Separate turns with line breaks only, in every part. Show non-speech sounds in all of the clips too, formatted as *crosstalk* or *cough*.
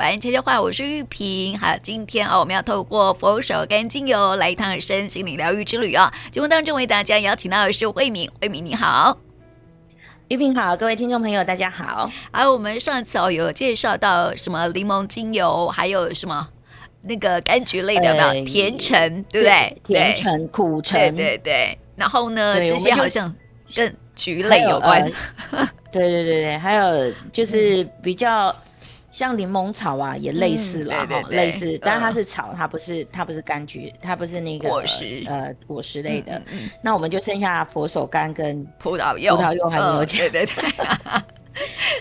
玩悄悄话，我是玉萍。好，今天啊，我们要透过佛手柑精油来一趟身心灵疗愈之旅哦。节目当中为大家邀请到的是慧敏，慧敏你好，
玉萍好，各位听众朋友大家好。
好，我们上次哦有介绍到什么柠檬精油，还有什么那个柑橘类的有没有？呃、甜橙对不对？
甜橙、苦橙，
对对对。然后呢，这些好像跟橘类有关。
呃、对对对对，还有就是比较。像柠檬草啊，也类似了哈、类似，但是它是草，它不是它不是柑橘，它不是那个
果实，
呃，果实类的。嗯那我们就剩下佛手柑跟
葡萄柚，
葡萄柚还没有讲、嗯。
对对对。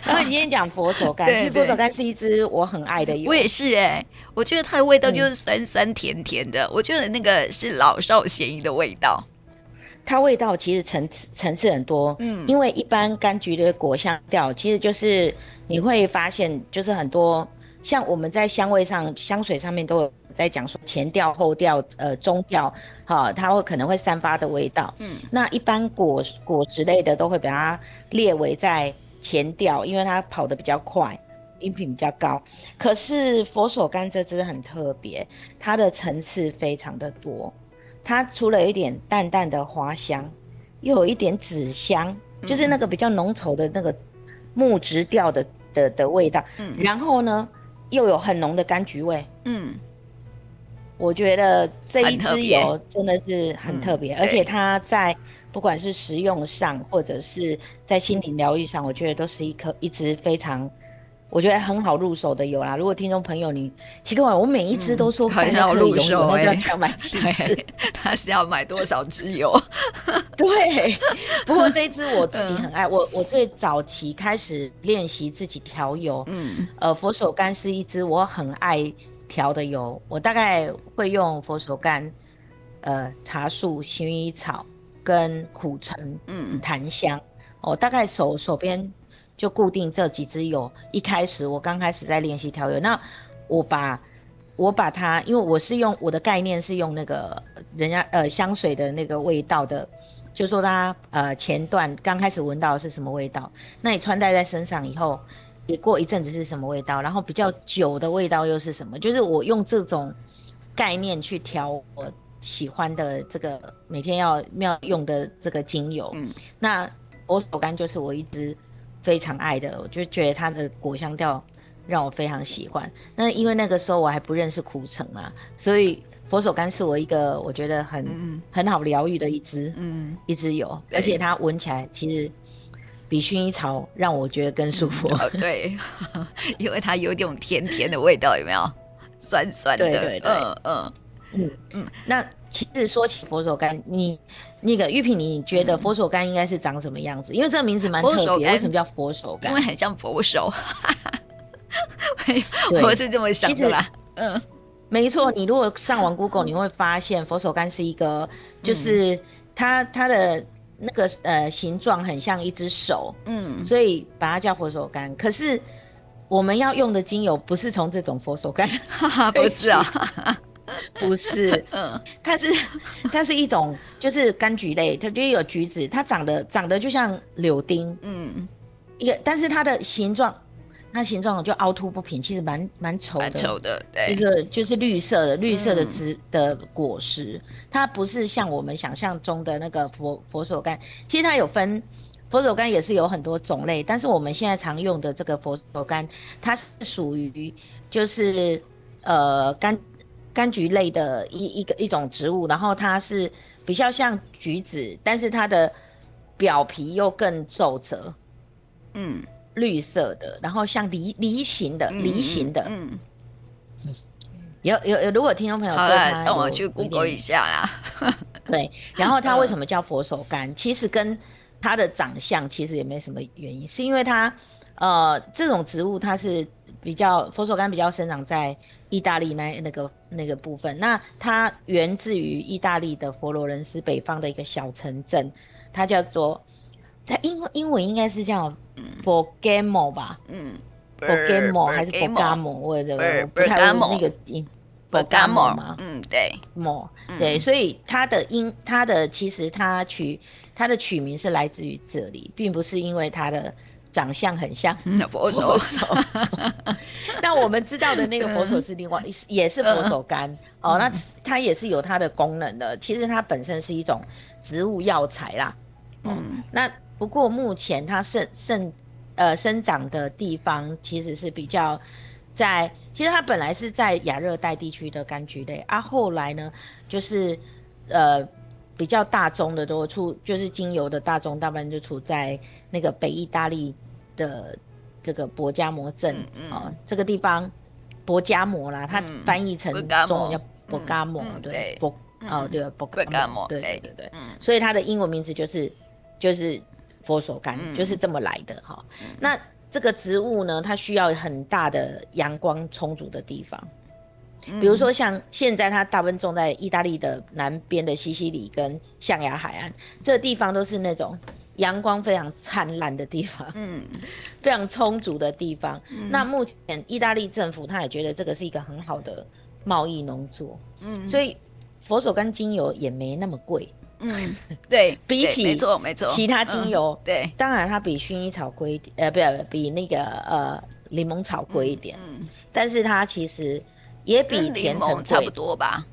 然后你今天讲佛手柑，*laughs* 其实佛手柑是一支我很爱的油。
我也是哎、欸，我觉得它的味道就是酸酸甜甜的，嗯、我觉得那个是老少咸宜的味道。
它味道其实层次层次很多，嗯，因为一般柑橘的果香调其实就是你会发现，就是很多像我们在香味上香水上面都有在讲说前调后调呃中调，好，它会可能会散发的味道，嗯，那一般果果实类的都会把它列为在前调，因为它跑得比较快，音频比较高。可是佛手柑这支很特别，它的层次非常的多。它除了有一点淡淡的花香，又有一点纸香，嗯、就是那个比较浓稠的那个木质调的的的味道。嗯，然后呢，又有很浓的柑橘味。嗯，我觉得这一支油真的是很特别，嗯、而且它在不管是食用上，或者是在心灵疗愈上，我觉得都是一颗一支非常。我觉得很好入手的油啦。如果听众朋友你奇怪，我每一支都说很好入手，欸，那就要买几支？*laughs*
他是要买多少支油？*laughs*
对，不过这一支我自己很爱。嗯、我我最早期开始练习自己调油，嗯，呃，佛手柑是一支我很爱调的油。我大概会用佛手柑、呃，茶树、薰衣草跟苦橙，嗯，檀香。我大概手手边。就固定这几支油。一开始我刚开始在练习调油，那我把我把它，因为我是用我的概念是用那个人家呃香水的那个味道的，就说它呃前段刚开始闻到的是什么味道，那你穿戴在身上以后，也过一阵子是什么味道，然后比较久的味道又是什么？就是我用这种概念去调我喜欢的这个每天要要用的这个精油。嗯，那我手柑就是我一支。非常爱的，我就觉得它的果香调让我非常喜欢。那因为那个时候我还不认识苦橙嘛，所以佛手柑是我一个我觉得很、嗯、很好疗愈的一支，嗯，一支油，而且它闻起来其实比薰衣草让我觉得更舒服。
嗯哦、对，*laughs* 因为它有点甜甜的味道，有没有？酸酸的，
对对对，嗯嗯嗯嗯。那其实说起佛手柑，你。那个玉萍，你觉得佛手柑应该是长什么样子？嗯、因为这个名字蛮特别，为什么叫佛手柑？
因为很像佛手，*laughs* 我是这么想的啦。嗯，
没错。你如果上网 Google，你会发现佛手柑是一个，就是它它的那个呃形状很像一只手，嗯，所以把它叫佛手柑。可是我们要用的精油不是从这种佛手柑，*laughs*
不是啊。*laughs*
不是，嗯，它是它是一种就是柑橘类，它就有橘子，它长得长得就像柳丁，嗯，一个，但是它的形状，它形状就凹凸不平，其实蛮蛮丑的，
丑的，对，
就是就是绿色的绿色的枝的果实，嗯、它不是像我们想象中的那个佛佛手柑，其实它有分佛手柑也是有很多种类，但是我们现在常用的这个佛手柑，它是属于就是呃柑。柑橘类的一一个一种植物，然后它是比较像橘子，但是它的表皮又更皱褶，嗯，绿色的，然后像梨梨形的梨形的，嗯，嗯有有有，如果听众朋友对它，
好，让我去 Google 一下啦。*laughs*
对，然后它为什么叫佛手柑？其实跟它的长相其实也没什么原因，是因为它呃这种植物它是比较佛手柑比较生长在。意大利那那个那个部分，那它源自于意大利的佛罗伦斯北方的一个小城镇，它叫做，它英英文应该是叫 Bergamo 吧，嗯，Bergamo 还是 Bergamo 或者不太会那个音，Bergamo 吗？
嗯，对
，more，对，所以它的音，它的其实它取它的取名是来自于这里，并不是因为它的长相很像
佛手。*laughs*
那我们知道的那个佛手是另外，也是佛手柑哦。那它也是有它的功能的。其实它本身是一种植物药材啦。嗯。那不过目前它生生呃生长的地方其实是比较在，其实它本来是在亚热带地区的柑橘类啊，后来呢就是呃比较大宗的都出，就是精油的大宗大部分就处在。那个北意大利的这个博加摩镇啊、嗯嗯哦，这个地方博加摩啦，它翻译成中文叫博加摩，对，博哦对，博加摩，对对对对，所以它的英文名字就是就是佛手柑，嗯、就是这么来的哈。那这个植物呢，它需要很大的阳光充足的地方，比如说像现在它大部分种在意大利的南边的西西里跟象牙海岸，这个地方都是那种。阳光非常灿烂的地方，嗯，*laughs* 非常充足的地方。嗯、那目前意大利政府他也觉得这个是一个很好的贸易农作，嗯，所以佛手柑精油也没那么贵，
嗯，对，*laughs*
比起
没错没错，
其他精油，
嗯、对，
当然它比薰衣草贵一点，呃，不要比那个呃柠檬草贵一点，嗯，嗯，但是它其实也比甜橙
差不多吧，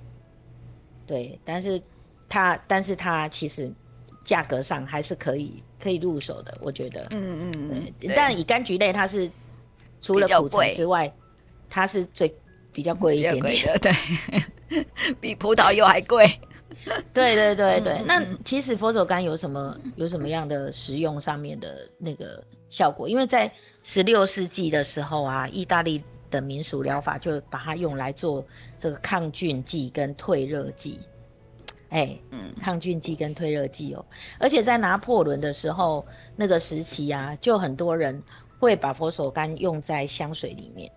对，但是它但是它其实。价格上还是可以可以入手的，我觉得。嗯嗯嗯。但以柑橘类，它是除了苦橙之外，它是最比较贵一点点的，*laughs*
对，*laughs* 比葡萄柚还贵。
对对对对。那其实佛手柑有什么有什么样的食用上面的那个效果？因为在十六世纪的时候啊，意大利的民俗疗法就把它用来做这个抗菌剂跟退热剂。哎，欸、嗯，抗菌剂跟退热剂哦，而且在拿破仑的时候，那个时期啊，就很多人会把佛手柑用在香水里面，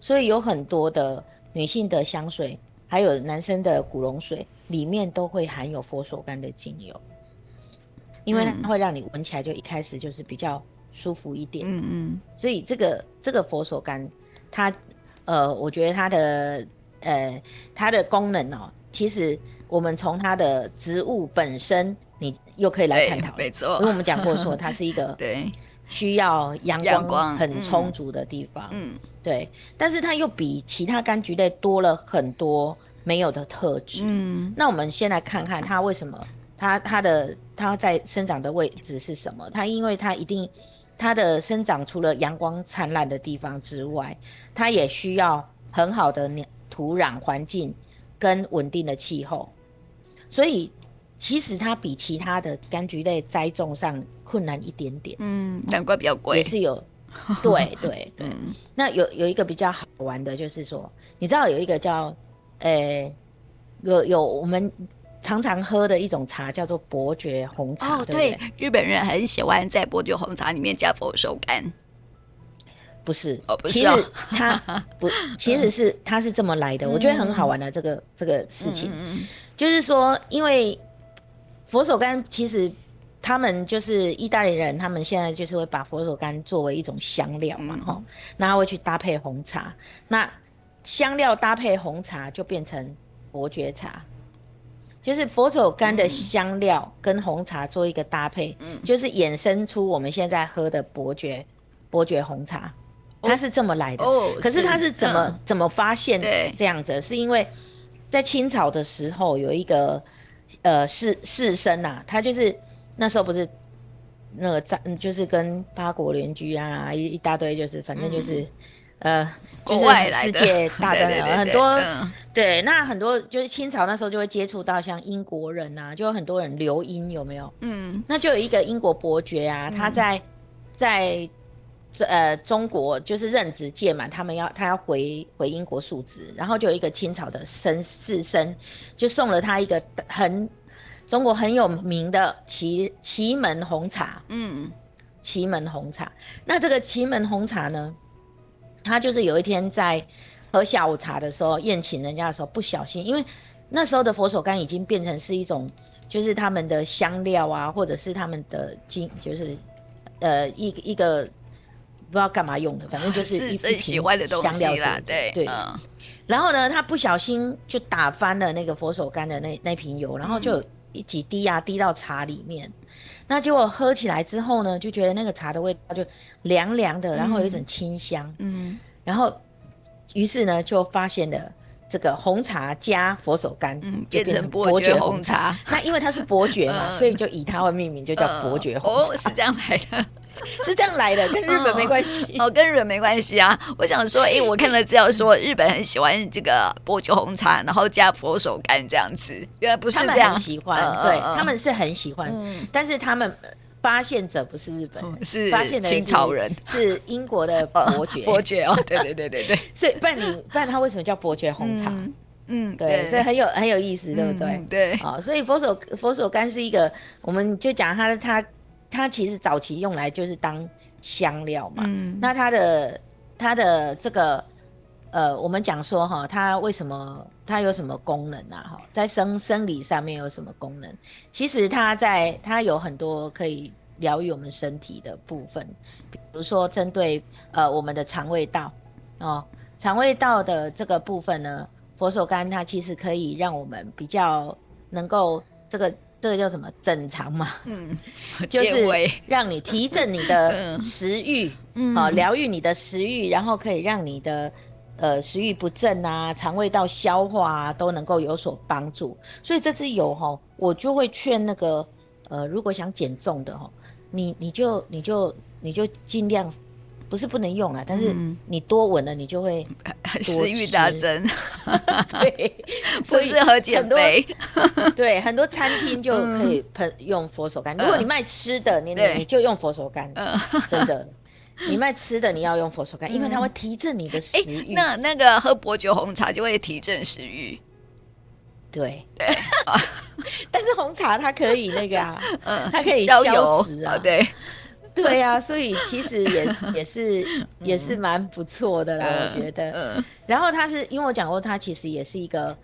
所以有很多的女性的香水，还有男生的古龙水里面都会含有佛手柑的精油，因为它会让你闻起来就一开始就是比较舒服一点，嗯嗯，所以这个这个佛手柑，它呃，我觉得它的呃它的功能哦，其实。我们从它的植物本身，你又可以来探讨。
没错，
因为我们讲过说它是一个 *laughs* 对需要阳光很充足的地方。嗯，对。但是它又比其他柑橘类多了很多没有的特质。嗯，那我们先来看看它为什么它它的它在生长的位置是什么？它因为它一定它的生长除了阳光灿烂的地方之外，它也需要很好的土壤环境。跟稳定的气候，所以其实它比其他的柑橘类栽种上困难一点点。嗯，
难怪比较贵。
也是有，对 *laughs* 对对。嗯、那有有一个比较好玩的，就是说，你知道有一个叫，诶、欸，有有我们常常喝的一种茶叫做伯爵红茶。哦，对，对，对，
日本人很喜欢在伯爵红茶里面加佛手柑。
不是，哦，不是哦，其实它 *laughs* 不，其实是它是这么来的，嗯、我觉得很好玩的这个这个事情，嗯、就是说，因为佛手柑其实他们就是意大利人，他们现在就是会把佛手柑作为一种香料嘛，哈、嗯，然后会去搭配红茶，那香料搭配红茶就变成伯爵茶，就是佛手柑的香料跟红茶做一个搭配，嗯、就是衍生出我们现在喝的伯爵伯爵红茶。它是这么来的，哦、可是它是怎么是。怎么发现这样子？是因为在清朝的时候有一个呃士士绅呐，他就是那时候不是那个在就是跟八国联军啊一一大堆，就是反正就是、嗯、呃国外来的世界大 *laughs* 战很多、嗯、对，那很多就是清朝那时候就会接触到像英国人啊，就有很多人留英有没有？嗯，那就有一个英国伯爵啊，他在、嗯、在。呃，中国就是任职届满，他们要他要回回英国述职，然后就有一个清朝的绅士绅，就送了他一个很中国很有名的祁祁门红茶，嗯，祁门红茶。那这个祁门红茶呢，他就是有一天在喝下午茶的时候宴请人家的时候不小心，因为那时候的佛手柑已经变成是一种就是他们的香料啊，或者是他们的精，就是呃一一个。不知道干嘛用的，反正就是 *laughs* 一瓶香料啦。对对，嗯、然后呢，他不小心就打翻了那个佛手柑的那那瓶油，然后就一几滴啊滴到茶里面。那结果喝起来之后呢，就觉得那个茶的味道就凉凉的，然后有一种清香。嗯，然后于是呢，就发现了这个红茶加佛手柑，
嗯，变成伯爵红茶。
那因为它是伯爵嘛，*laughs* 所以就以它为命名，就叫伯爵红茶。
哦，是这样来的。*laughs*
是这样来的，跟日本没关系。
哦，哦，跟日本没关系啊。我想说，哎、欸，我看了资料说日本很喜欢这个伯爵红茶，然后加佛手柑这样子，原来不是这
样，喜欢，嗯、对、嗯、他们是很喜欢，嗯、但是他们发现者不是日本人，
是
发现的
清朝人，
是英国的伯爵，*laughs*
伯爵哦，对对对对对，*laughs*
所以不然你不然他为什么叫伯爵红茶？嗯，嗯对，对，所以很有很有意思，对不对？
嗯、对，
啊、哦，所以佛手佛手柑是一个，我们就讲它它它其实早期用来就是当。香料嘛，嗯、那它的它的这个呃，我们讲说哈，它为什么它有什么功能啊？哈，在生生理上面有什么功能？其实它在它有很多可以疗愈我们身体的部分，比如说针对呃我们的肠胃道哦，肠胃道的这个部分呢，佛手柑它其实可以让我们比较能够这个。这个叫什么整肠嘛？嗯，*laughs* 就是 *laughs* 让你提振你的食欲，嗯，啊，疗愈你的食欲，然后可以让你的呃食欲不振啊，肠胃道消化啊都能够有所帮助。所以这支油哈，我就会劝那个呃，如果想减重的哈，你你就你就你就尽量。不是不能用啊，但是你多闻了，你就会
食欲大增。*laughs*
对，
不适合减肥。*laughs*
对，很多餐厅就可以喷用佛手柑。如果你卖吃的，你你就用佛手柑。真的，*laughs* 你卖吃的，你要用佛手柑，因为它会提振你的食欲。
那那个喝伯爵红茶就会提振食欲。
对对，但是红茶它可以那个啊，它可以消油啊，
对。*laughs*
对呀、啊，所以其实也也是 *laughs* 也是蛮不错的啦，嗯、我觉得。嗯、然后它是因为我讲过，它其实也是一个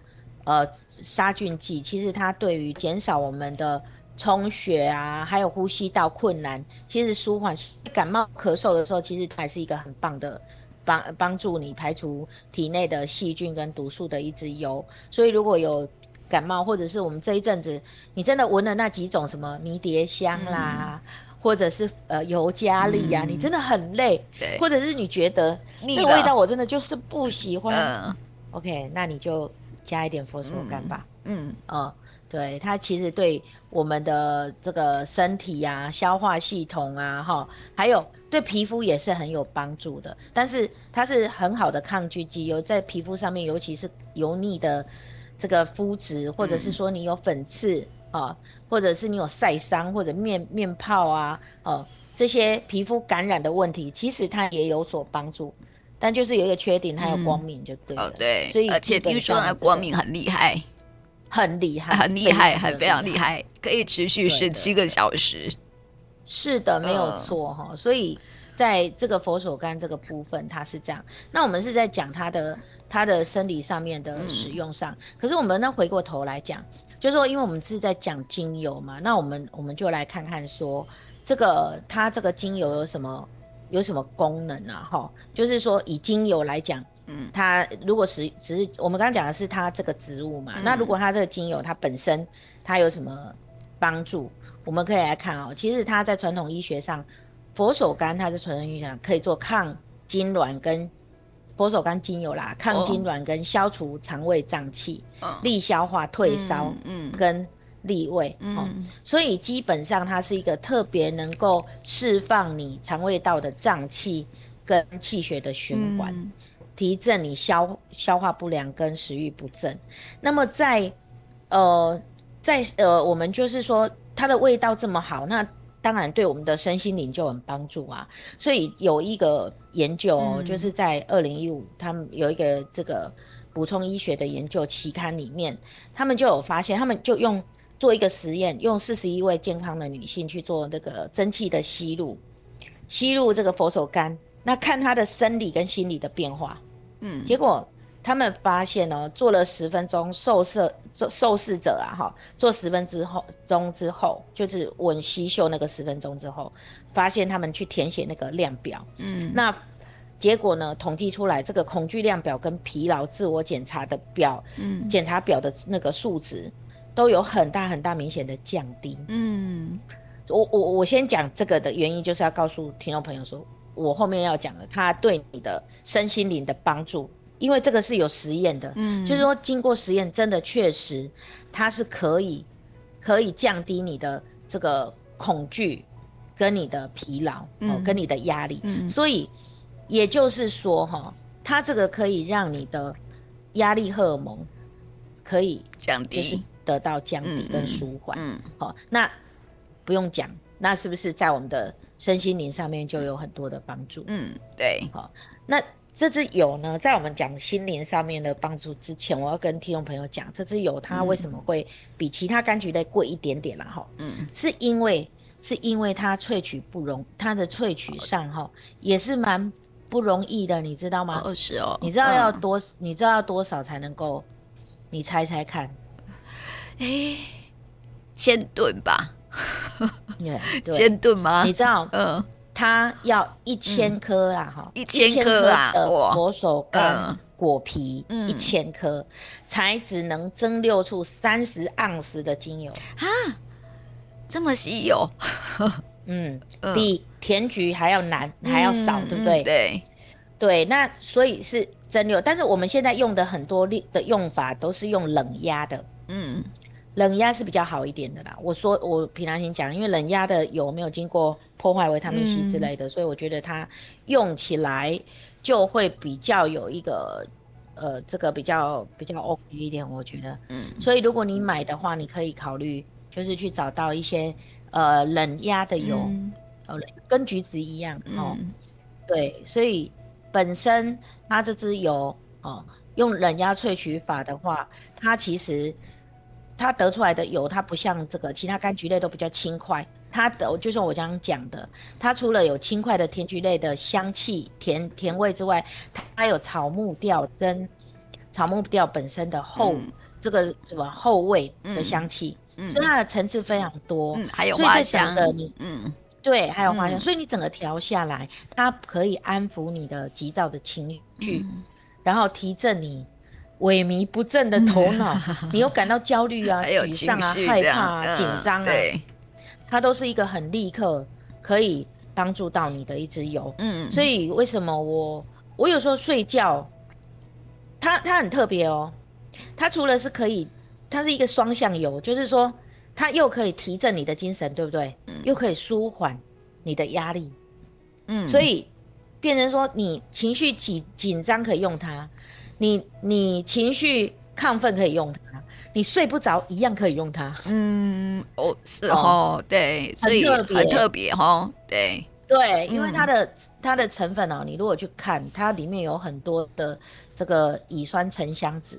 呃杀菌剂，其实它对于减少我们的充血啊，还有呼吸道困难，其实舒缓感冒咳嗽的时候，其实还是一个很棒的帮帮助你排除体内的细菌跟毒素的一支油。所以如果有感冒，或者是我们这一阵子你真的闻了那几种什么迷迭香啦。嗯或者是呃尤加利呀，你真的很累，对，或者是你觉得那个味道我真的就是不喜欢，OK，那你就加一点佛手柑吧，嗯，嗯，对，它其实对我们的这个身体呀、消化系统啊，哈，还有对皮肤也是很有帮助的，但是它是很好的抗菌剂，有在皮肤上面，尤其是油腻的这个肤质，或者是说你有粉刺啊。或者是你有晒伤或者面面泡啊，哦，这些皮肤感染的问题，其实它也有所帮助，但就是有一个缺点，它有光敏就对了。哦，对，
所以而且听说它光敏很厉害，
很厉害，
很厉害，很非常厉害，可以持续十七个小时。
是的，没有错哈。所以在这个佛手柑这个部分，它是这样。那我们是在讲它的它的生理上面的使用上，可是我们呢回过头来讲。就是说，因为我们是在讲精油嘛，那我们我们就来看看说，这个它这个精油有什么有什么功能啊？哈，就是说以精油来讲，嗯，它如果是只是我们刚刚讲的是它这个植物嘛，嗯、那如果它这个精油它本身它有什么帮助，我们可以来看哦。其实它在传统医学上，佛手柑它在传统医学上可以做抗痉挛跟。佛手柑精油啦，抗痉挛跟消除肠胃胀气，利、oh. 消化、退烧，嗯，跟利胃，嗯、哦，所以基本上它是一个特别能够释放你肠胃道的胀气跟气血的循环，嗯、提振你消消化不良跟食欲不振。那么在呃在呃我们就是说它的味道这么好，那。当然，对我们的身心灵就很帮助啊。所以有一个研究，嗯、就是在二零一五，他们有一个这个补充医学的研究期刊里面，他们就有发现，他们就用做一个实验，用四十一位健康的女性去做那个蒸汽的吸入，吸入这个佛手柑，那看她的生理跟心理的变化。嗯，结果。他们发现哦，做了十分钟受试受受试者啊，哈，做十分之后钟之后，就是闻吸嗅那个十分钟之后，发现他们去填写那个量表，嗯，那结果呢，统计出来这个恐惧量表跟疲劳自我检查的表，嗯，检查表的那个数值都有很大很大明显的降低，嗯，我我我先讲这个的原因，就是要告诉听众朋友说，我后面要讲的，它对你的身心灵的帮助，因为这个是有实验的，嗯，就是说经过实验，真的确实它是可以可以降低你的这个恐惧跟你的疲劳，嗯、哦，跟你的压力，嗯，所以也就是说哈，它这个可以让你的压力荷尔蒙可以
降低，
得到降低跟舒缓，嗯，好、嗯哦，那。不用讲，那是不是在我们的身心灵上面就有很多的帮助？
嗯，对。
好，那这支油呢，在我们讲心灵上面的帮助之前，我要跟听众朋友讲，这支油它为什么会比其他柑橘类贵一点点啦？哈，嗯，是因为是因为它萃取不容，它的萃取上哈也是蛮不容易的，你知道吗？
二十哦。
你知道要多，嗯、你知道要多少才能够？你猜猜看？
哎、欸，千吨吧。*laughs*
对，
千吨吗？
你知道，嗯，它要一千颗啊，哈，
一千颗啊
的佛手柑果皮，一千颗才只能蒸馏出三十盎司的精油。啊，
这么稀有，*laughs*
嗯，比甜菊还要难，还要少，对不对？
对，
对，那所以是蒸馏，但是我们现在用的很多的用法都是用冷压的，嗯。冷压是比较好一点的啦。我说我平常心讲，因为冷压的油没有经过破坏维他命 C 之类的，嗯、所以我觉得它用起来就会比较有一个呃，这个比较比较 OK 一点，我觉得。嗯。所以如果你买的话，你可以考虑就是去找到一些呃冷压的油，嗯、哦，跟橘子一样哦。嗯、对，所以本身它这支油哦，用冷压萃取法的话，它其实。它得出来的油，它不像这个其他柑橘类都比较轻快。它的就像我刚刚讲的，它除了有轻快的甜菊类的香气、甜甜味之外，它还有草木调跟草木调本身的后、嗯、这个什么后味的香气，嗯，所以它的层次非常多，
嗯，还有花香
的你，嗯，对，还有花香，嗯、所以你整个调下来，它可以安抚你的急躁的情绪，嗯、然后提振你。萎靡不振的头脑，你又感到焦虑啊、*laughs* 沮丧啊、害怕啊、紧张啊，对，它都是一个很立刻可以帮助到你的一支油。嗯，所以为什么我我有时候睡觉，它它很特别哦，它除了是可以，它是一个双向油，就是说它又可以提振你的精神，对不对？嗯，又可以舒缓你的压力。嗯，所以变成说你情绪紧紧张可以用它。你你情绪亢奋可以用它，你睡不着一样可以用它。
嗯，哦，是哦，对，所以很特别哈，对
对，因为它的、嗯、它的成分哦，你如果去看，它里面有很多的这个乙酸沉香酯，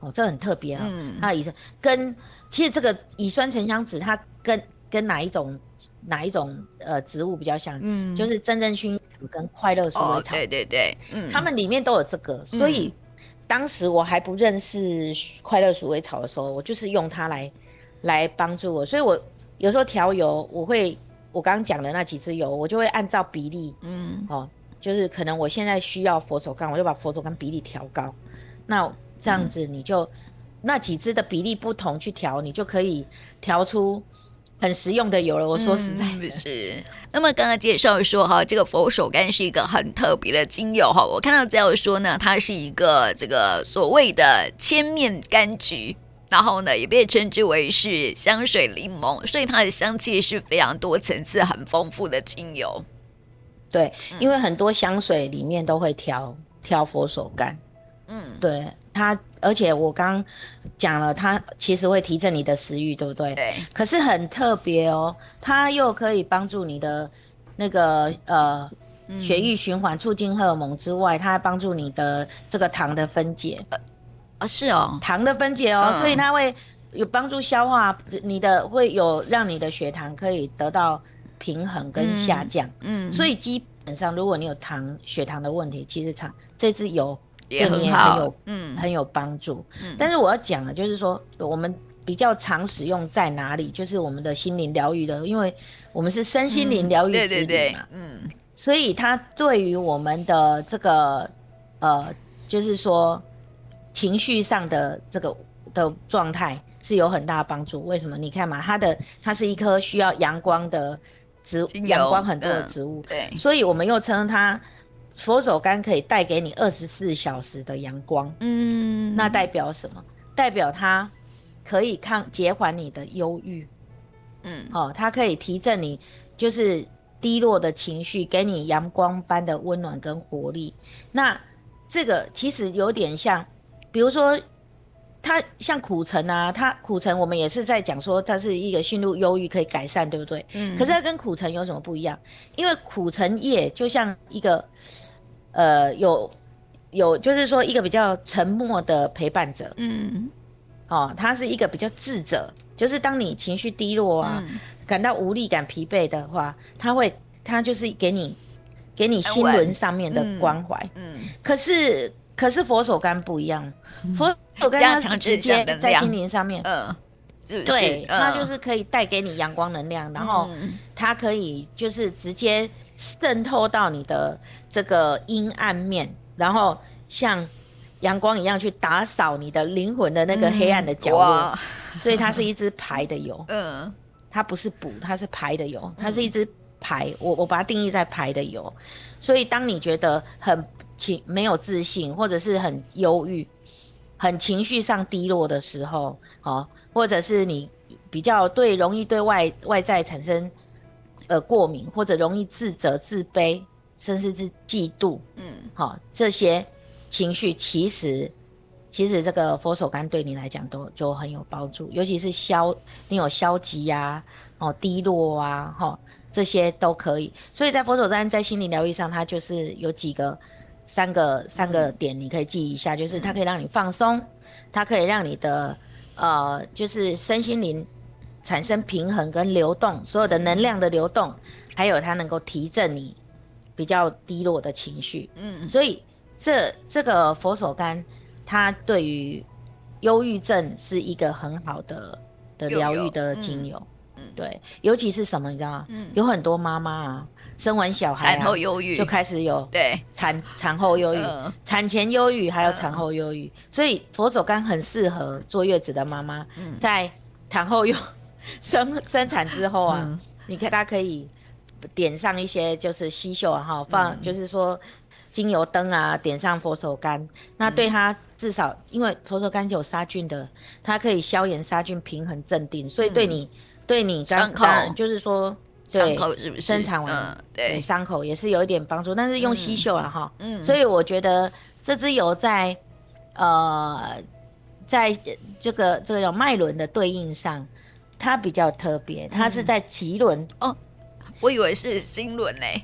哦，这很特别啊、哦。嗯，它乙酸跟其实这个乙酸沉香酯，它跟跟哪一种哪一种呃植物比较像？嗯，就是真正薰衣草跟快乐鼠尾草。
哦，对对对，嗯，
它们里面都有这个，所以。嗯当时我还不认识快乐鼠尾草的时候，我就是用它来来帮助我，所以我有时候调油，我会我刚刚讲的那几支油，我就会按照比例，嗯，哦，就是可能我现在需要佛手柑，我就把佛手柑比例调高，那这样子你就、嗯、那几支的比例不同去调，你就可以调出。很实用的油了，我说实在的、
嗯、是。那么刚刚介绍说哈，这个佛手柑是一个很特别的精油哈。我看到资料说呢，它是一个这个所谓的千面柑橘，然后呢也被称之为是香水柠檬，所以它的香气是非常多层次、很丰富的精油。
对，因为很多香水里面都会调调佛手柑。嗯，对。它，而且我刚讲了，它其实会提振你的食欲，对不对？对。可是很特别哦，它又可以帮助你的那个呃血液循环，促进荷尔蒙之外，它还帮助你的这个糖的分解。啊、
呃，是哦，
糖的分解哦，嗯、所以它会有帮助消化，你的会有让你的血糖可以得到平衡跟下降。嗯。嗯，所以基本上，如果你有糖血糖的问题，其实它这支油。也很好，很有嗯，很有帮助。嗯，但是我要讲的，就是说我们比较常使用在哪里？就是我们的心灵疗愈的，因为我们是身心灵疗愈对对对，嗯，所以它对于我们的这个呃，就是说情绪上的这个的状态，是有很大的帮助。为什么？你看嘛，它的它是一棵需要阳光的植物，阳光很多的植物，
对，
所以我们又称它佛手柑可以带给你二十四小时的阳光。嗯，那代表什么？代表它可以抗减缓你的忧郁。嗯，哦，它可以提振你，就是。低落的情绪，给你阳光般的温暖跟活力。那这个其实有点像，比如说，它像苦橙啊，它苦橙我们也是在讲说，它是一个驯入忧郁可以改善，对不对？嗯。可是它跟苦橙有什么不一样？因为苦橙叶就像一个，呃，有有就是说一个比较沉默的陪伴者。嗯。哦，他是一个比较智者，就是当你情绪低落啊。嗯感到无力感、疲惫的话，他会，他就是给你，给你心轮上面的关怀。嗯。可是，可是佛手柑不一样，佛手柑它是直接在心灵上面。嗯。对，它就是可以带给你阳光能量，然后它可以就是直接渗透到你的这个阴暗面，然后像阳光一样去打扫你的灵魂的那个黑暗的角落。所以它是一支排的油。嗯。*laughs* 它不是补，它是排的油，它是一支排。嗯、我我把它定义在排的油，所以当你觉得很情没有自信，或者是很忧郁、很情绪上低落的时候，哦，或者是你比较对容易对外外在产生呃过敏，或者容易自责、自卑，甚至是嫉妒，嗯，好、哦，这些情绪其实。其实这个佛手柑对你来讲都就很有帮助，尤其是消你有消极呀、啊、哦低落啊、哈、哦、这些都可以。所以在佛手柑在心理疗愈上，它就是有几个三个三个点，你可以记一下，就是它可以让你放松，它可以让你的呃就是身心灵产生平衡跟流动，所有的能量的流动，还有它能够提振你比较低落的情绪。嗯，所以这这个佛手柑。它对于忧郁症是一个很好的的疗愈的精油，嗯，对，尤其是什么你知道吗？嗯，有很多妈妈啊，生完小孩产后忧郁。就开始有对。产产后忧郁、产前忧郁还有产后忧郁，所以佛手柑很适合坐月子的妈妈，在产后忧 *laughs* 生生产之后啊，你看它可以点上一些就是吸嗅啊哈，放就是说精油灯啊，点上佛手柑，那对它。至少，因为佛手柑有杀菌的，它可以消炎、杀菌、平衡、镇定，所以对你，嗯、对你刚刚就是说，对，生产完，嗯、对。伤口也是有一点帮助，但是用吸嗅了哈，嗯，所以我觉得这支油在，呃，在这个这个叫脉轮的对应上，它比较特别，它是在脐轮。哦，
我以为是心轮嘞。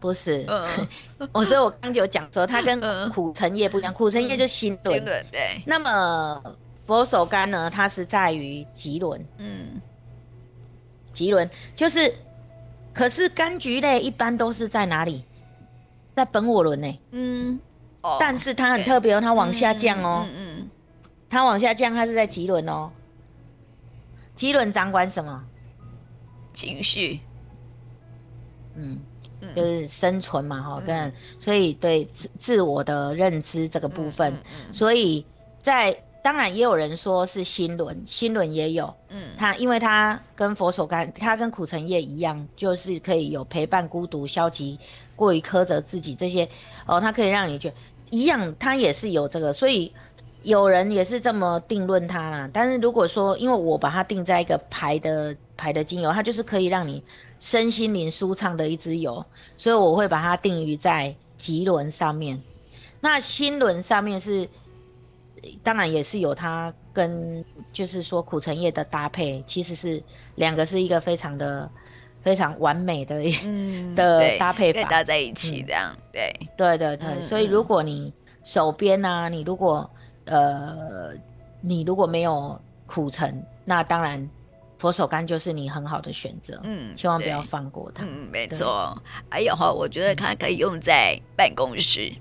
不是，嗯，*laughs* 我所以我刚就讲说，它跟苦橙叶不一样，苦橙叶就心轮，心轮对。那么佛手柑呢，它是在于脐轮，嗯，脐轮就是，可是柑橘类一般都是在哪里？在本我轮呢？嗯，哦，但是它很特别哦，它往下降哦，嗯嗯，它往下降，它是在脐轮哦，脐轮掌管什么？
情绪，
嗯。就是生存嘛，哈，跟所以对自自我的认知这个部分，所以在当然也有人说是心轮，心轮也有，嗯，它因为它跟佛手柑，它跟苦橙叶一样，就是可以有陪伴孤独、消极、过于苛责自己这些，哦，它可以让你觉一样，它也是有这个，所以有人也是这么定论它啦。但是如果说，因为我把它定在一个牌的牌的精油，它就是可以让你。身心灵舒畅的一支油，所以我会把它定于在脐轮上面。那心轮上面是，当然也是有它跟就是说苦橙叶的搭配，其实是两个是一个非常的非常完美的、嗯、的搭配法，
搭在一起这样。对
对对对，所以如果你手边啊，你如果呃你如果没有苦橙，那当然。佛手柑就是你很好的选择，嗯，千万不要放过它。
嗯，没错。还有哈，我觉得它可以用在办公室，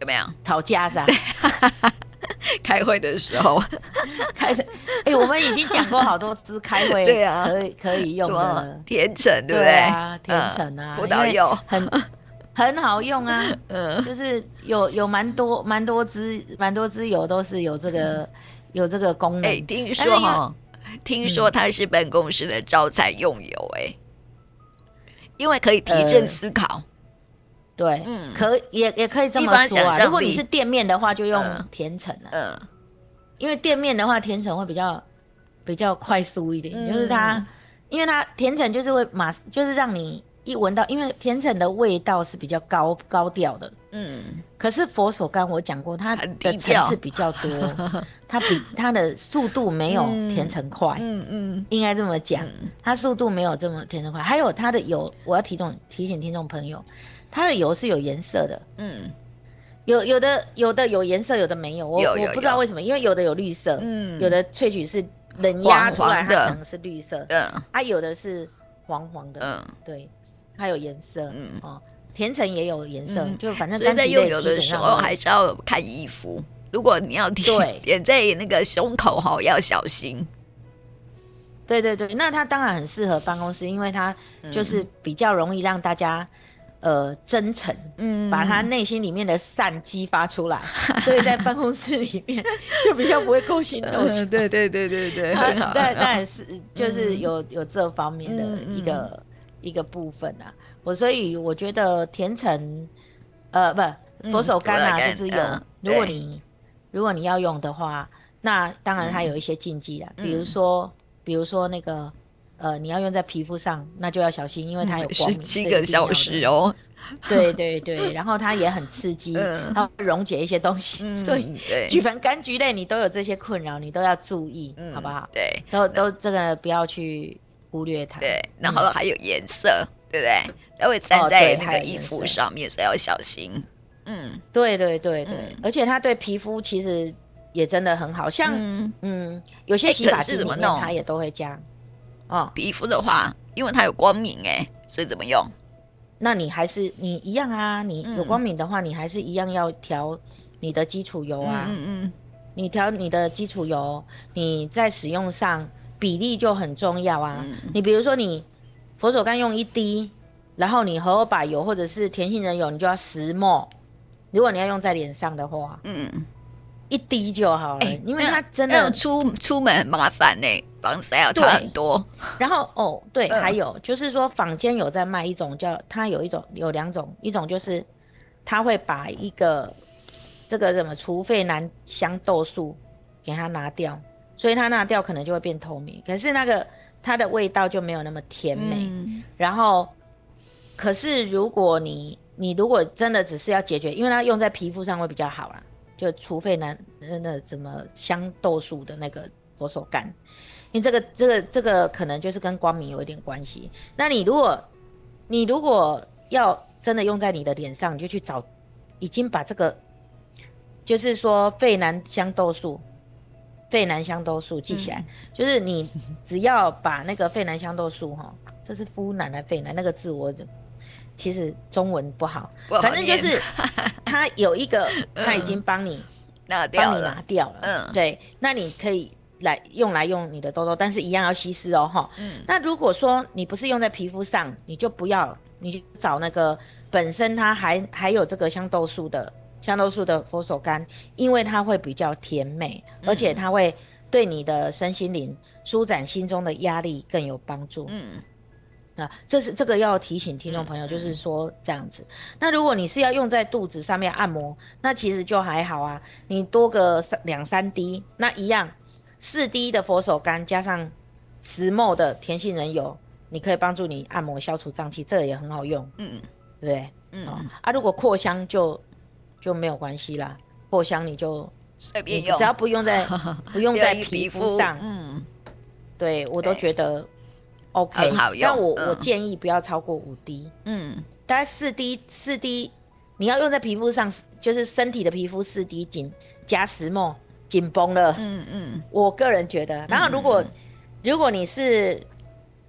有没有？
吵架是吧？*laughs* *laughs*
开会的时候，
开始。哎，我们已经讲过好多支开会，*laughs* 对啊，可以可以用的
甜橙，对不对？
啊，甜橙啊，
葡萄柚
很 *laughs* 很好用啊。嗯，就是有有蛮多蛮多支蛮多支油都是有这个。有这个功能。哎，
听说哈，听说它是办公室的招财用油，哎、嗯，因为可以提振思考。呃、
对，嗯，可也也可以这么说啊。如果你是店面的话，就用甜橙了。嗯、呃，因为店面的话，甜橙会比较比较快速一点，嗯、就是它，因为它甜橙就是会马，就是让你。一闻到，因为甜橙的味道是比较高高调的，嗯，可是佛手柑我讲过，它的层次比较多，*laughs* 它比它的速度没有甜橙快，嗯嗯，应该这么讲，它速度没有这么甜橙快。还有它的油，我要提重提醒听众朋友，它的油是有颜色的，嗯，有有的有的有颜色，有的没有，我我不知道为什么，因为有的有绿色，嗯，有的萃取是冷压出来它可能是绿色，嗯，它有的是黄黄的，嗯，对。它有颜色，嗯。哦，甜橙也有颜色，嗯、就反正。所以在用油的时候还是要看衣服，如果你要点对。*laughs* 点在那个胸口哈，要小心。对对对，那它当然很适合办公室，因为它就是比较容易让大家、嗯、呃真诚，嗯，把他内心里面的善激发出来，*laughs* 所以在办公室里面就比较不会勾心斗角。
对对对对对，
但但是就是有有这方面的一个。嗯一个部分啊，我所以我觉得甜橙，呃，不，佛手柑啊，就是有，如果你如果你要用的话，那当然它有一些禁忌啦，比如说，比如说那个，呃，你要用在皮肤上，那就要小心，因为它有光，十
七个小时哦。*laughs*
对对对，然后它也很刺激，它会溶解一些东西，所以举凡柑橘类你都有这些困扰，你都要注意，好不好？
对，
都都这个不要去。忽略它，
对，然后还有颜色，嗯、对不对？它会粘在那个衣服上面，所以要小心。嗯，
对对对对，嗯、而且它对皮肤其实也真的很好，像嗯，嗯，有些洗发剂里面它也都会加。
哦，皮肤的话，因为它有光敏哎，所以怎么用？
那你还是你一样啊，你有光敏的话，你还是一样要调你的基础油啊。嗯嗯，你调你的基础油，你在使用上。比例就很重要啊！嗯、你比如说，你佛手柑用一滴，然后你荷荷巴油或者是甜杏仁油，你就要十 ml。如果你要用在脸上的话，嗯，一滴就好了，欸、因为它真的
出出门很麻烦呢，防晒要差很多。*laughs*
然后哦，对，嗯、还有就是说，坊间有在卖一种叫它有一种有两种，一种就是它会把一个这个什么除废南香豆素给它拿掉。所以它拿掉可能就会变透明，可是那个它的味道就没有那么甜美。嗯、然后，可是如果你你如果真的只是要解决，因为它用在皮肤上会比较好啦，就除非那那什么香豆素的那个佛手柑，因为这个这个这个可能就是跟光明有一点关系。那你如果你如果要真的用在你的脸上，你就去找已经把这个就是说费南香豆素。费南香豆素记起来，嗯、就是你只要把那个费南香豆素哈，这是夫南的费南那个字，我其实中文不好，不好，反正就是 *laughs* 它有一个，它已经帮你拿掉了，拿掉了，嗯，对，那你可以来用来用你的痘痘，但是一样要稀释哦，哈，嗯，那如果说你不是用在皮肤上，你就不要，你去找那个本身它还还有这个香豆素的。香豆素的佛手柑，因为它会比较甜美，而且它会对你的身心灵舒展心中的压力更有帮助。嗯，啊，这是这个要提醒听众朋友，就是说这样子。那如果你是要用在肚子上面按摩，那其实就还好啊，你多个三两三滴，那一样四滴的佛手柑加上十 ml 的甜杏仁油，你可以帮助你按摩消除胀气，这个也很好用。嗯，对不对？嗯啊，如果扩香就。就没有关系啦，扩香你就随便用，只要不用在不用 *laughs* 在皮肤上，嗯，对我都觉得 OK，很好用。但我、嗯、我建议不要超过五滴，嗯，大概四滴四滴，你要用在皮肤上，就是身体的皮肤四滴紧加石墨紧绷了，嗯嗯，我个人觉得。然后如果、嗯、如果你是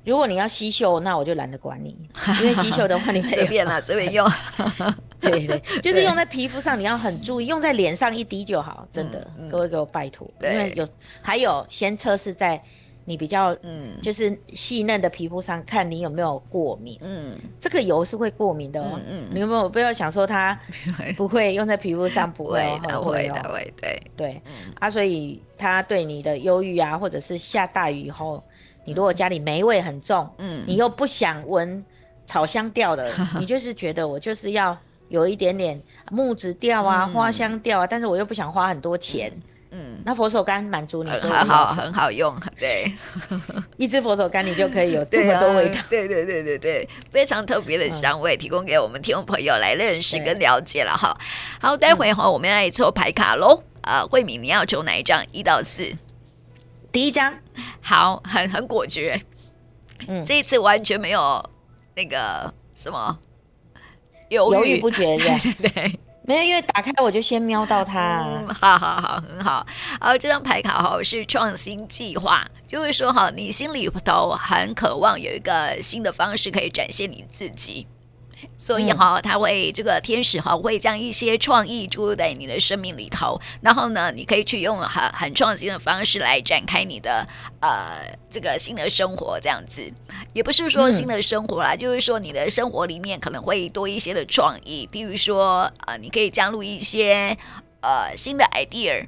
如果你要吸嗅，那我就懒得管你，因为吸嗅的话你随便啦，随便用。*laughs* 对对，*laughs* 就是用在皮肤上，你要很注意，用在脸上一滴就好，真的，各位给我拜托。因为有还有先测试在你比较嗯，就是细嫩的皮肤上看你有没有过敏。嗯，这个油是会过敏的哦。嗯，嗯，你有没有不要想说它 *laughs* 不会用在皮肤上，不会，
它会，的会，对
对。啊，所以它对你的忧郁啊，或者是下大雨以后，你如果家里霉味很重，嗯，你又不想闻草香调的，*laughs* 你就是觉得我就是要。有一点点木质调啊，嗯、花香调啊，但是我又不想花很多钱。嗯，那佛手柑满足你说，
很好，很好用，对。*laughs*
一支佛手柑你就可以有这么多味道。
对、啊、对对对对，非常特别的香味，嗯、提供给我们听众朋友来认识跟了解了哈。好，待会哈，我们来抽牌卡喽。啊、嗯，慧敏，你要抽哪一张？一到四。
第一张。
好，很很果决。嗯，这一次完全没有那个什么。犹豫
不决，对 *laughs* 对，没有，因为打开我就先瞄到它。
嗯，好好好，很好。好这张牌卡哈是创新计划，就会说哈，你心里头很渴望有一个新的方式可以展现你自己。所以哈，他会这个天使哈会将一些创意注入在你的生命里头，然后呢，你可以去用很很创新的方式来展开你的呃这个新的生活，这样子，也不是说新的生活啦，嗯、就是说你的生活里面可能会多一些的创意，比如说呃，你可以加入一些呃新的 idea。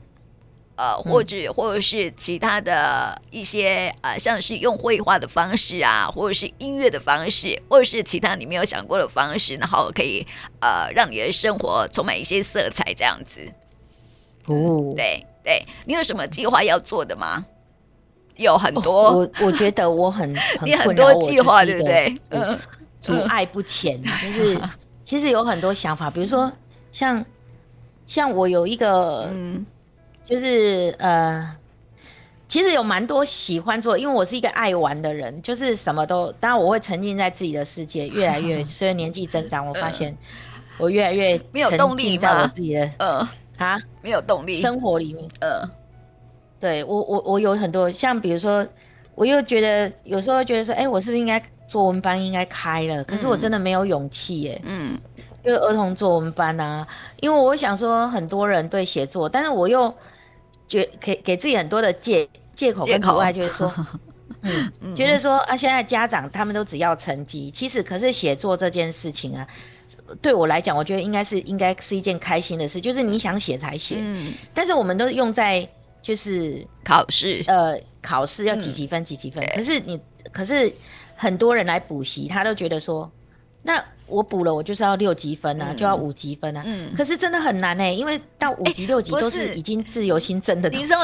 呃，或者或者是其他的一些呃，像是用绘画的方式啊，或者是音乐的方式，或者是其他你没有想过的方式，然后可以呃，让你的生活充满一些色彩，这样子。哦，对对，你有什么计划要做的吗？有很多，
哦、我我觉得我很，*laughs* 很
你很多计划，对不对？
嗯，阻碍不前，*laughs* 就是其实有很多想法，比如说像像我有一个嗯。就是呃，其实有蛮多喜欢做，因为我是一个爱玩的人，就是什么都，当然我会沉浸在自己的世界，越来越 *laughs* 随着年纪增长，我发现我越来越
没有动力在我
自己的呃 *laughs* 啊？
没有动力。
生活里面。呃，对我我我有很多像比如说，我又觉得有时候觉得说，哎，我是不是应该作文班应该开了？可是我真的没有勇气耶，嗯，就是儿童作文班啊，因为我想说很多人对写作，但是我又。觉给给自己很多的借借口跟阻碍，就是说，*laughs* 嗯，觉得说啊，现在家长他们都只要成绩，其实可是写作这件事情啊，对我来讲，我觉得应该是应该是一件开心的事，就是你想写才写，嗯，但是我们都用在就是
考试，
呃，考试要几几分几几分，可是你可是很多人来补习，他都觉得说，那。我补了，我就是要六级分啊，嗯、就要五级分啊。嗯，可是真的很难呢、欸，因为到五级、六级都是已经自由心证的。
你说，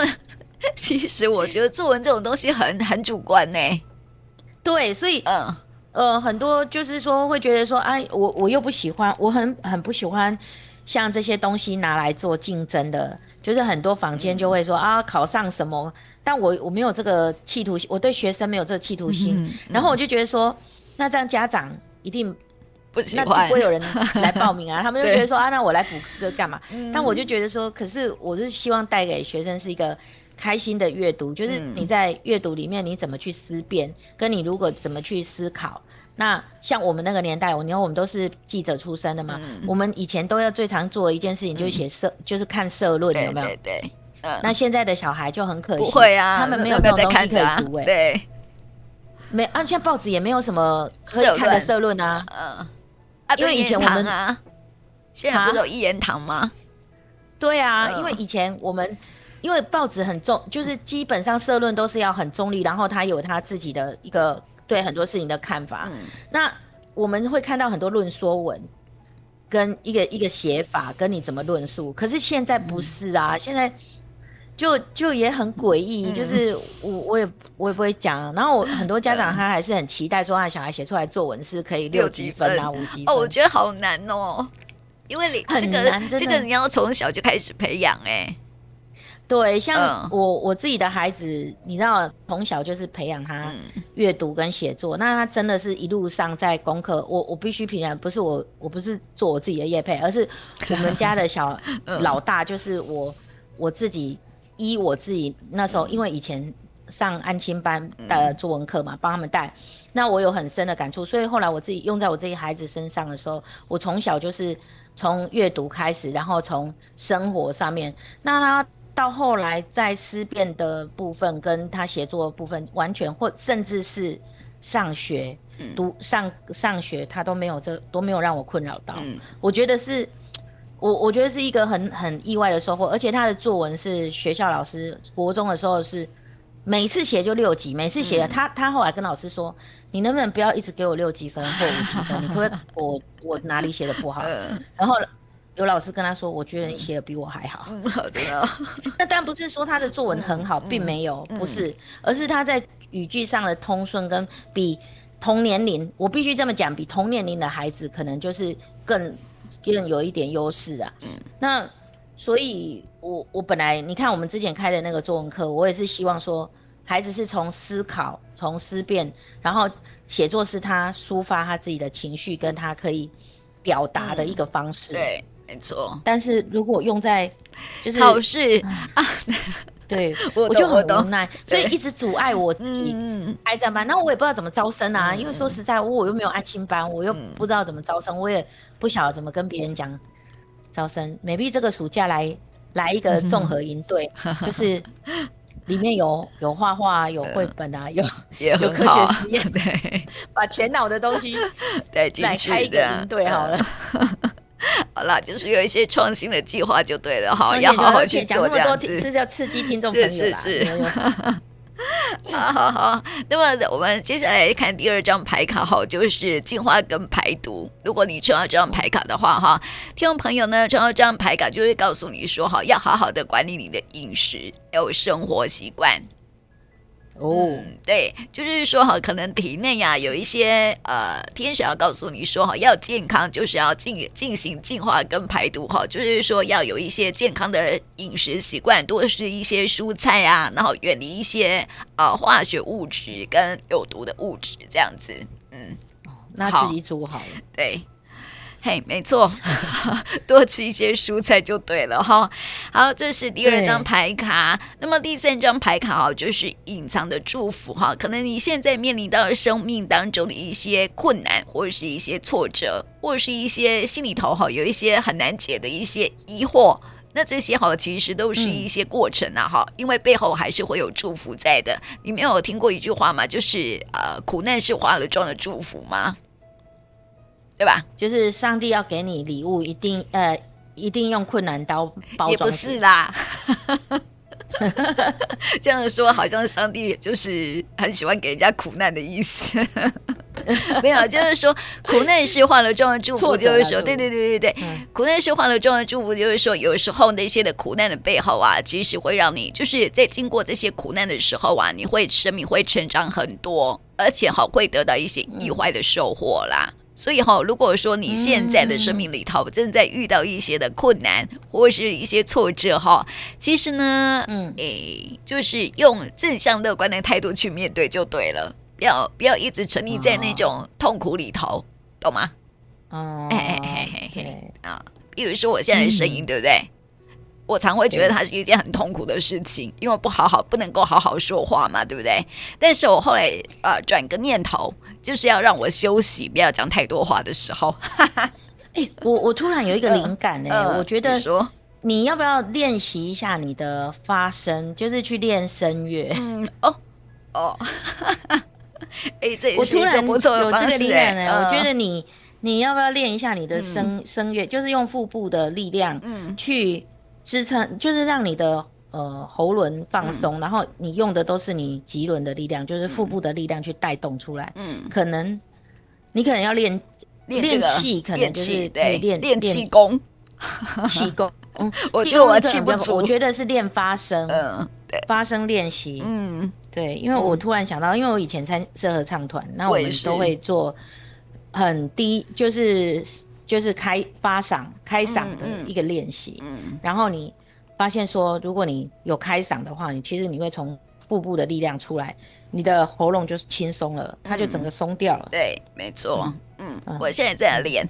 其实我觉得作文这种东西很很主观呢、欸。
对，所以嗯呃，很多就是说会觉得说，哎，我我又不喜欢，我很很不喜欢像这些东西拿来做竞争的，就是很多坊间就会说、嗯、啊，考上什么，但我我没有这个企图心，我对学生没有这个企图心，嗯嗯、然后我就觉得说，那这样家长一定。那不会有人来报名啊？*laughs* 他们就觉得说啊，那我来补课干嘛？嗯、但我就觉得说，可是我是希望带给学生是一个开心的阅读，就是你在阅读里面你怎么去思辨，跟你如果怎么去思考。那像我们那个年代，我你看我们都是记者出身的嘛，嗯、我们以前都要最常做的一件事情就是写社，嗯、就是看社论，有没有？
对，对对。
嗯、那现在的小孩就很可惜，
不会啊，
他们没有这种东西可以读哎、欸。
对。
没，啊，现在报纸也没有什么可以看的社论啊。嗯。
啊，因为以前我们啊，现在不是有一言堂吗？
对啊，因为以前我们因为报纸很重，就是基本上社论都是要很中立，然后他有他自己的一个对很多事情的看法。嗯，那我们会看到很多论说文，跟一个一个写法，跟你怎么论述。可是现在不是啊，嗯，现在。就就也很诡异，就是我我也我也不会讲，然后我很多家长他还是很期待说他小孩写出来作文是可以六级分啊五级分。
哦，我觉得好难哦，因为你这个这个你要从小就开始培养哎。
对，像我我自己的孩子，你知道从小就是培养他阅读跟写作，那他真的是一路上在功课，我我必须评价，不是我我不是做我自己的业配，而是我们家的小老大就是我我自己。依我自己那时候，因为以前上安亲班的作文课嘛，帮他们带，那我有很深的感触，所以后来我自己用在我自己孩子身上的时候，我从小就是从阅读开始，然后从生活上面，那他到后来在思辨的部分，跟他写作的部分，完全或甚至是上学、嗯、读上上学，他都没有这都没有让我困扰到。嗯、我觉得是，我我觉得是一个很很意外的收获。而且他的作文是学校老师国中的时候是每次写就六级，每次写、嗯、他他后来跟老师说，你能不能不要一直给我六级分或五级分？你会 *laughs* 我我哪里写的不好？嗯、*laughs* 然后。有老师跟他说：“我觉得你写的比我还好。嗯”好的。*laughs* 那当然不是说他的作文很好，嗯、并没有，不是，嗯、而是他在语句上的通顺跟比同年龄，我必须这么讲，比同年龄的孩子可能就是更更有一点优势啊。嗯。那所以我，我我本来你看我们之前开的那个作文课，我也是希望说，孩子是从思考、从思辨，然后写作是他抒发他自己的情绪，跟他可以表达的一个方式。嗯、对。没错，但是如果用在就是
考试啊，*laughs*
对，我就很无奈，所以一直阻碍我自己开这样班。那我也不知道怎么招生啊，因为说实在，我又没有安心班，我又不知道怎么招生，我也不晓得怎么跟别人讲招生。maybe 这个暑假来来一个综合营队，*laughs* 就是里面有有画画、有绘本啊，有有科学实验，对，把全脑的东西 *laughs* 来开一个营队好了。*laughs*
好了，就是有一些创新的计划就对了哈，要好好去做这样子，
是要刺激听众朋友是是是。*laughs*
好好好，那么我们接下来看第二张牌卡哈，就是净化跟排毒。如果你抽到这张牌卡的话哈，听众朋友呢抽到这张牌卡就会告诉你说哈，要好好的管理你的饮食还有生活习惯。哦、嗯，对，就是说哈，可能体内呀有一些呃，天使要告诉你说哈，要健康就是要进进行净化跟排毒哈，就是说要有一些健康的饮食习惯，多吃一些蔬菜啊，然后远离一些呃化学物质跟有毒的物质这样子，嗯，
那自己煮好了，
对。嘿，没错，*laughs* 多吃一些蔬菜就对了哈。好，这是第二张牌卡。那么第三张牌卡哈，就是隐藏的祝福哈。可能你现在面临到生命当中的一些困难，或者是一些挫折，或者是一些心里头哈有一些很难解的一些疑惑。那这些哈其实都是一些过程啊哈，嗯、因为背后还是会有祝福在的。你没有听过一句话吗？就是呃，苦难是化了妆的祝福吗？对吧？
就是上帝要给你礼物，一定呃，一定用困难刀包装。
也不是啦，*laughs* *laughs* 这样说好像上帝就是很喜欢给人家苦难的意思。*laughs* 没有，就是说苦难是化了妆的祝福，就是说，对对对对对，嗯、苦难是化了妆的祝福，就是说，有时候那些的苦难的背后啊，其实会让你就是在经过这些苦难的时候啊，你会生命会成长很多，而且好会得到一些意外的收获啦。嗯所以哈，如果说你现在的生命里头正在遇到一些的困难或是一些挫折哈，其实呢，嗯，诶，就是用正向乐观的态度去面对就对了，不要不要一直沉溺在那种痛苦里头，懂吗？哦，嘿嘿嘿嘿。嘿啊，比如说我现在的声音，对不对？我常会觉得它是一件很痛苦的事情，因为不好好不能够好好说话嘛，对不对？但是我后来呃转个念头。就是要让我休息，不要讲太多话的时候。哎、
欸，我我突然有一个灵感呢、欸，呃、我觉得说你要不要练习一下你的发声，就是去练声乐。嗯哦哦，*laughs*
哎、欸，这也是一种不错的方式、欸。
呢、呃，我觉得你你要不要练一下你的声声乐，就是用腹部的力量，嗯，去支撑，就是让你的。呃，喉轮放松，嗯、然后你用的都是你脊轮的力量，就是腹部的力量去带动出来。嗯，可能你可能要练练气，可能就是
对练练气功，
气功。嗯，*laughs*
我觉得我气不足，
我觉得是练发声。嗯，对，发声练习。嗯，对，因为我突然想到，因为我以前参社合唱团，那我们都会做很低，就是就是开发嗓开嗓的一个练习。嗯，然后你。发现说，如果你有开嗓的话，你其实你会从腹部的力量出来，你的喉咙就是轻松了，它就整个松掉了。
嗯、对，没错。嗯，嗯我现在在练。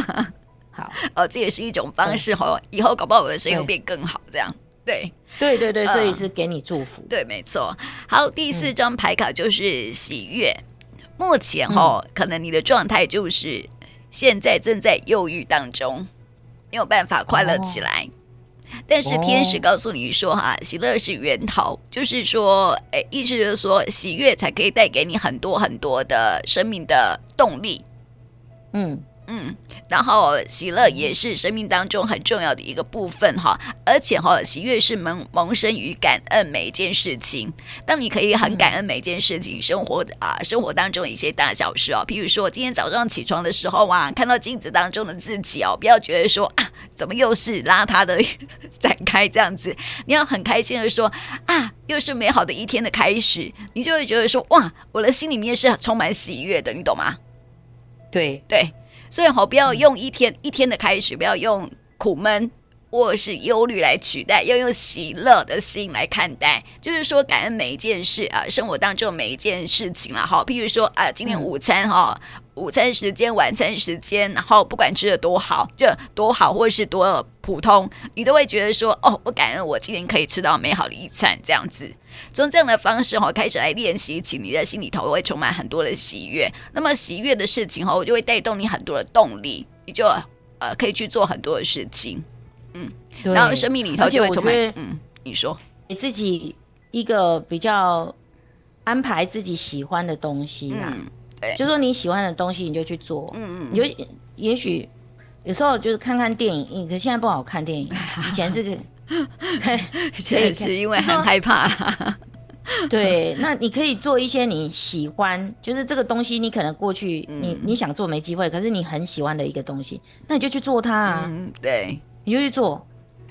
*laughs*
好，*laughs*
哦，这也是一种方式哦。以后搞不好我的声音会变更好，这样。对，
对对对，所以是给你祝福。
嗯、对，没错。好，第四张牌卡就是喜悦。嗯、目前哦，可能你的状态就是现在正在忧郁当中，没有办法快乐起来。哦但是天使告诉你说哈，喜乐是源头，就是说，诶，意思就是说，喜悦才可以带给你很多很多的生命的动力。嗯。嗯，然后喜乐也是生命当中很重要的一个部分哈，而且哈，喜悦是萌萌生于感恩每一件事情。当你可以很感恩每一件事情，生活啊，生活当中一些大小事哦，譬如说今天早上起床的时候啊，看到镜子当中的自己哦，不要觉得说啊，怎么又是邋遢的展开这样子，你要很开心的说啊，又是美好的一天的开始，你就会觉得说哇，我的心里面是充满喜悦的，你懂吗？
对
对。所以好，不要用一天一天的开始，不要用苦闷或是忧虑来取代，要用喜乐的心来看待。就是说，感恩每一件事啊，生活当中每一件事情啦。好，譬如说啊，今天午餐哈。午餐时间、晚餐时间，然后不管吃的多好，就多好或是多普通，你都会觉得说：“哦，我感恩我今天可以吃到美好的一餐。”这样子，从这样的方式哈开始来练习起，你的心里头会充满很多的喜悦。那么喜悦的事情哈，我就会带动你很多的动力，你就呃可以去做很多的事情。嗯，然后生命里头就会充满。嗯，你说
你自己一个比较安排自己喜欢的东西啊。嗯就说你喜欢的东西，你就去做。嗯嗯，有也许有时候就是看看电影，可是现在不好看电影。*laughs* 以前是个，*laughs*
现在是因为很害怕。*laughs*
对，那你可以做一些你喜欢，就是这个东西，你可能过去你你想做没机会，可是你很喜欢的一个东西，那你就去做它啊。
嗯，对，
你就去做，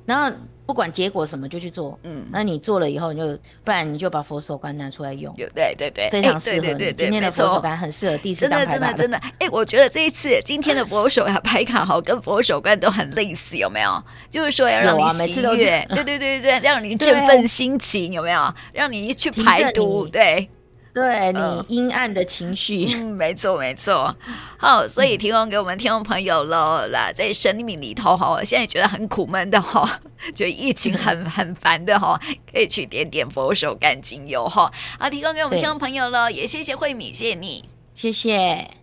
然后。不管结果什么就去做，嗯，那你做了以后，你就不然你就把佛手柑拿出来用，
有对对对，
非常适合。对对对，今天的佛手柑很适合第四张牌。真的真的真的，
哎，我觉得这一次今天的佛手呀牌卡好跟佛手柑都很类似，有没有？就是说要让你喜悦，对对对对，让你 *laughs* 振奋心情，有没有？让你去排毒，对。
对你阴暗的情绪，
嗯，没错没错。好，所以提供给我们听众朋友喽啦，在生命里头哈，现在觉得很苦闷的哈，觉得疫情很 *laughs* 很烦的哈，可以去点点佛手柑精油哈。好，提供给我们听众朋友喽，也谢谢慧敏，谢谢你，
谢谢。